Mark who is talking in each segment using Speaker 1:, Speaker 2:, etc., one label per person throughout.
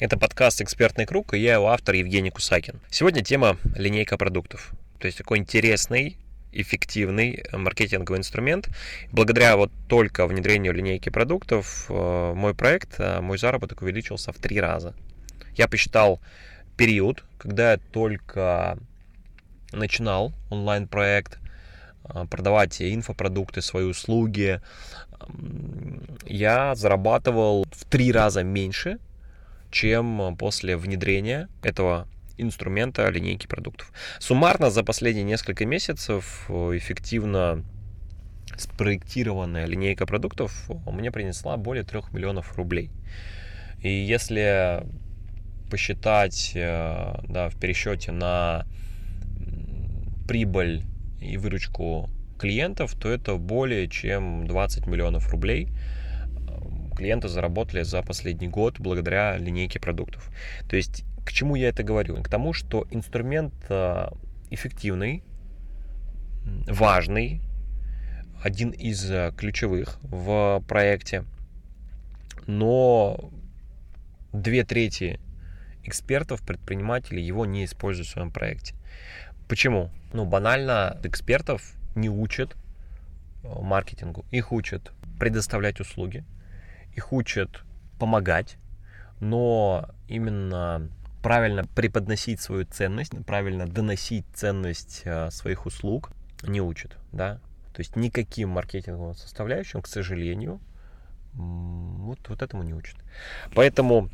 Speaker 1: Это подкаст «Экспертный круг» и я его автор Евгений Кусакин. Сегодня тема линейка продуктов. То есть такой интересный, эффективный маркетинговый инструмент. Благодаря вот только внедрению линейки продуктов э, мой проект, э, мой заработок увеличился в три раза. Я посчитал период, когда я только начинал онлайн-проект, э, продавать инфопродукты, свои услуги, я зарабатывал в три раза меньше, чем после внедрения этого инструмента линейки продуктов. Суммарно за последние несколько месяцев э, эффективно спроектированная линейка продуктов мне принесла более 3 миллионов рублей. И если посчитать э, да, в пересчете на прибыль и выручку клиентов, то это более чем 20 миллионов рублей клиенты заработали за последний год благодаря линейке продуктов. То есть к чему я это говорю? К тому, что инструмент э, эффективный, важный, один из э, ключевых в проекте, но две трети экспертов, предпринимателей его не используют в своем проекте. Почему? Ну, банально экспертов не учат э, маркетингу. Их учат предоставлять услуги, их учат помогать, но именно правильно преподносить свою ценность, правильно доносить ценность э, своих услуг не учат, да. То есть никаким маркетинговым составляющим, к сожалению, вот, вот этому не учат. Поэтому,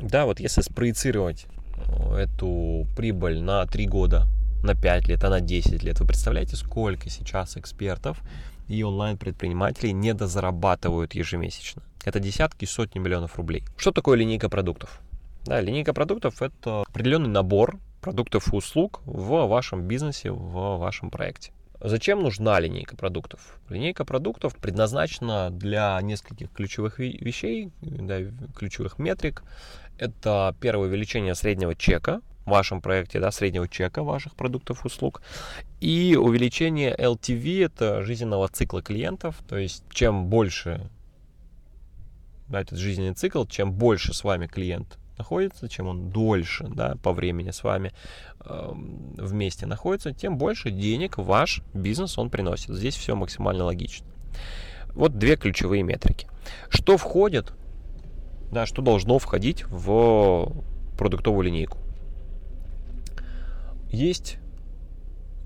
Speaker 1: да, вот если спроецировать э, эту прибыль на 3 года, на 5 лет, а на 10 лет, вы представляете, сколько сейчас экспертов и онлайн-предпринимателей недозарабатывают ежемесячно. Это десятки, сотни миллионов рублей. Что такое линейка продуктов? Да, линейка продуктов – это определенный набор продуктов и услуг в вашем бизнесе, в вашем проекте. Зачем нужна линейка продуктов? Линейка продуктов предназначена для нескольких ключевых вещей, да, ключевых метрик. Это первое увеличение среднего чека в вашем проекте, да, среднего чека ваших продуктов услуг. И увеличение LTV, это жизненного цикла клиентов, то есть чем больше да, этот жизненный цикл, чем больше с вами клиент находится, чем он дольше да, по времени с вами э, вместе находится, тем больше денег ваш бизнес он приносит. Здесь все максимально логично. Вот две ключевые метрики. Что входит, да, что должно входить в продуктовую линейку? Есть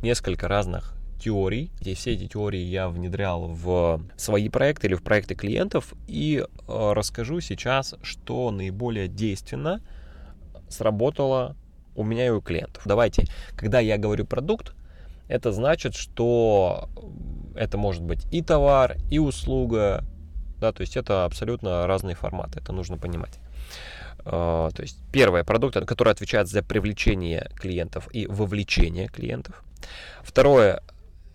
Speaker 1: несколько разных теорий. И все эти теории я внедрял в свои проекты или в проекты клиентов. И э, расскажу сейчас, что наиболее действенно сработало у меня и у клиентов. Давайте, когда я говорю продукт, это значит, что это может быть и товар, и услуга, да, то есть это абсолютно разные форматы, это нужно понимать. А, то есть первое, продукт, который отвечает за привлечение клиентов и вовлечение клиентов. Второе,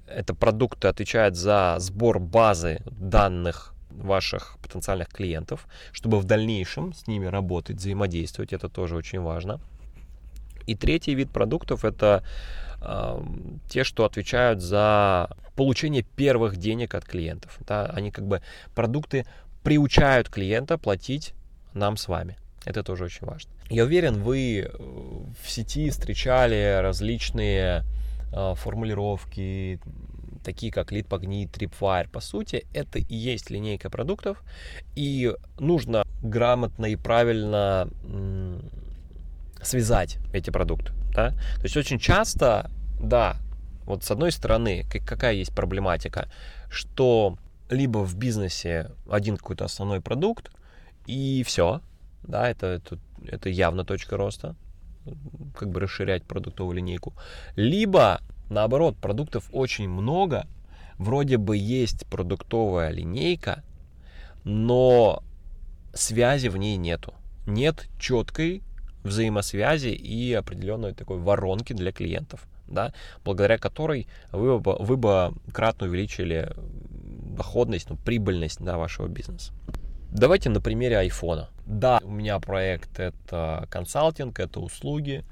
Speaker 1: это продукты отвечают за сбор базы данных ваших потенциальных клиентов, чтобы в дальнейшем с ними работать, взаимодействовать. Это тоже очень важно. И третий вид продуктов это э, те, что отвечают за получение первых денег от клиентов. Да? Они как бы продукты приучают клиента платить нам с вами. Это тоже очень важно. Я уверен, вы э, в сети встречали различные э, формулировки, такие как Lead Magnet, Tripwire. По сути, это и есть линейка продуктов, и нужно грамотно и правильно связать эти продукты. Да? То есть очень часто, да, вот с одной стороны, какая есть проблематика, что либо в бизнесе один какой-то основной продукт, и все, да, это, это, это явно точка роста, как бы расширять продуктовую линейку. Либо, наоборот, продуктов очень много, вроде бы есть продуктовая линейка, но связи в ней нету. Нет четкой взаимосвязи и определенной такой воронки для клиентов, да, благодаря которой вы бы, вы бы кратно увеличили доходность, ну, прибыльность да, вашего бизнеса. Давайте на примере айфона. Да, у меня проект это консалтинг, это услуги,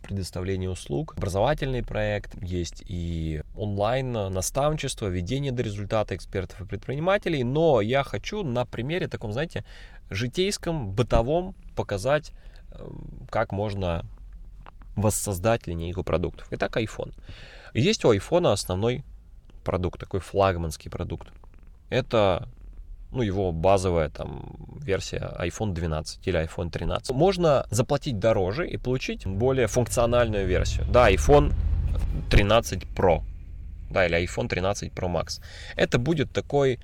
Speaker 1: предоставление услуг, образовательный проект, есть и онлайн наставничество, ведение до результата экспертов и предпринимателей, но я хочу на примере таком, знаете, житейском, бытовом показать, как можно воссоздать линейку продуктов. Итак, iPhone. Есть у iPhone основной продукт, такой флагманский продукт. Это ну, его базовая там версия iPhone 12 или iPhone 13. Можно заплатить дороже и получить более функциональную версию. Да, iPhone 13 Pro, да, или iPhone 13 Pro Max. Это будет такой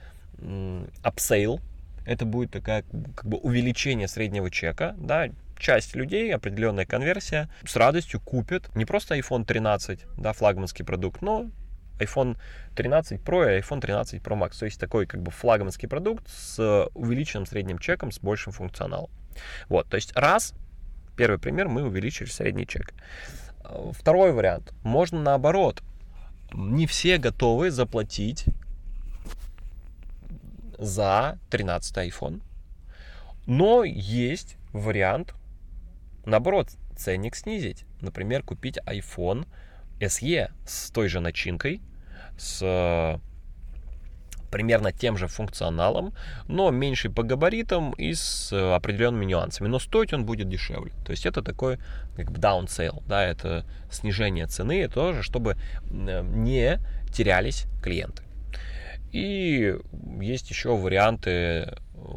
Speaker 1: upsell, это будет такая как бы увеличение среднего чека, да, часть людей, определенная конверсия, с радостью купит не просто iPhone 13, да, флагманский продукт, но iPhone 13 Pro и iPhone 13 Pro Max. То есть такой как бы флагманский продукт с увеличенным средним чеком, с большим функционалом. Вот, то есть раз, первый пример, мы увеличили средний чек. Второй вариант. Можно наоборот. Не все готовы заплатить за 13 iPhone. Но есть вариант, наоборот, ценник снизить. Например, купить iPhone SE с той же начинкой, с примерно тем же функционалом, но меньше по габаритам и с определенными нюансами. Но стоить он будет дешевле. То есть это такой как бы down sale, да, это снижение цены тоже, чтобы не терялись клиенты. И есть еще варианты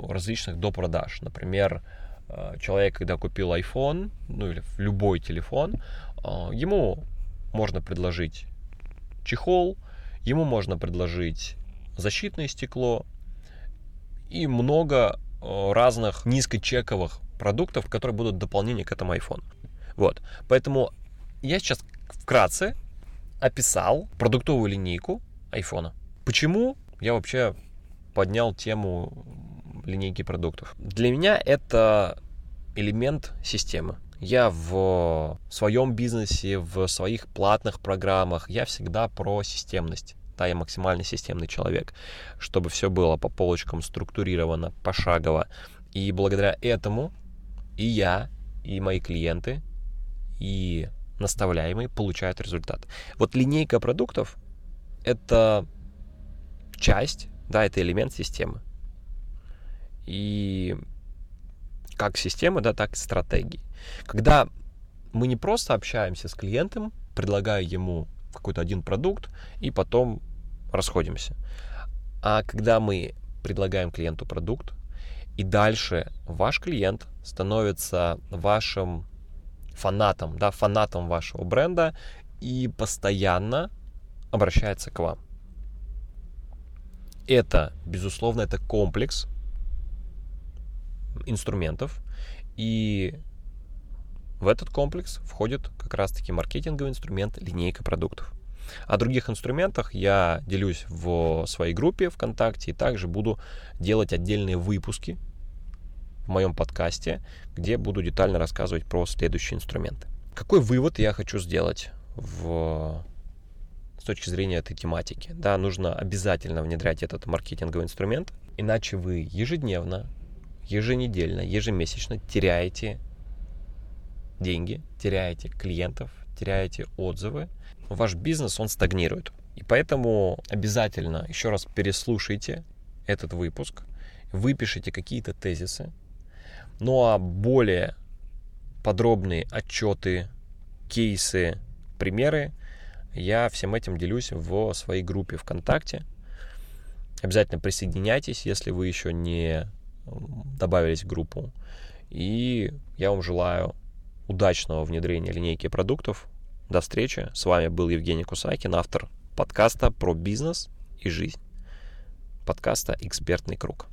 Speaker 1: различных допродаж. Например, э, человек, когда купил iPhone, ну или любой телефон, э, ему можно предложить чехол, ему можно предложить защитное стекло и много э, разных низкочековых продуктов, которые будут дополнение к этому iPhone. Вот. Поэтому я сейчас вкратце описал продуктовую линейку iPhone. Почему я вообще поднял тему линейки продуктов? Для меня это элемент системы. Я в своем бизнесе, в своих платных программах, я всегда про системность. Да, я максимально системный человек, чтобы все было по полочкам структурировано, пошагово. И благодаря этому и я, и мои клиенты, и наставляемые получают результат. Вот линейка продуктов — это часть, да, это элемент системы. И как системы, да, так и стратегии. Когда мы не просто общаемся с клиентом, предлагая ему какой-то один продукт, и потом расходимся. А когда мы предлагаем клиенту продукт, и дальше ваш клиент становится вашим фанатом, да, фанатом вашего бренда и постоянно обращается к вам. Это, безусловно, это комплекс инструментов, и в этот комплекс входит как раз-таки маркетинговый инструмент линейка продуктов. О других инструментах я делюсь в своей группе ВКонтакте и также буду делать отдельные выпуски в моем подкасте, где буду детально рассказывать про следующие инструменты. Какой вывод я хочу сделать в с точки зрения этой тематики. Да, нужно обязательно внедрять этот маркетинговый инструмент, иначе вы ежедневно, еженедельно, ежемесячно теряете деньги, теряете клиентов, теряете отзывы, ваш бизнес, он стагнирует. И поэтому обязательно еще раз переслушайте этот выпуск, выпишите какие-то тезисы, ну а более подробные отчеты, кейсы, примеры я всем этим делюсь в своей группе ВКонтакте. Обязательно присоединяйтесь, если вы еще не добавились в группу. И я вам желаю удачного внедрения линейки продуктов. До встречи. С вами был Евгений Кусакин, автор подкаста про бизнес и жизнь. Подкаста «Экспертный круг».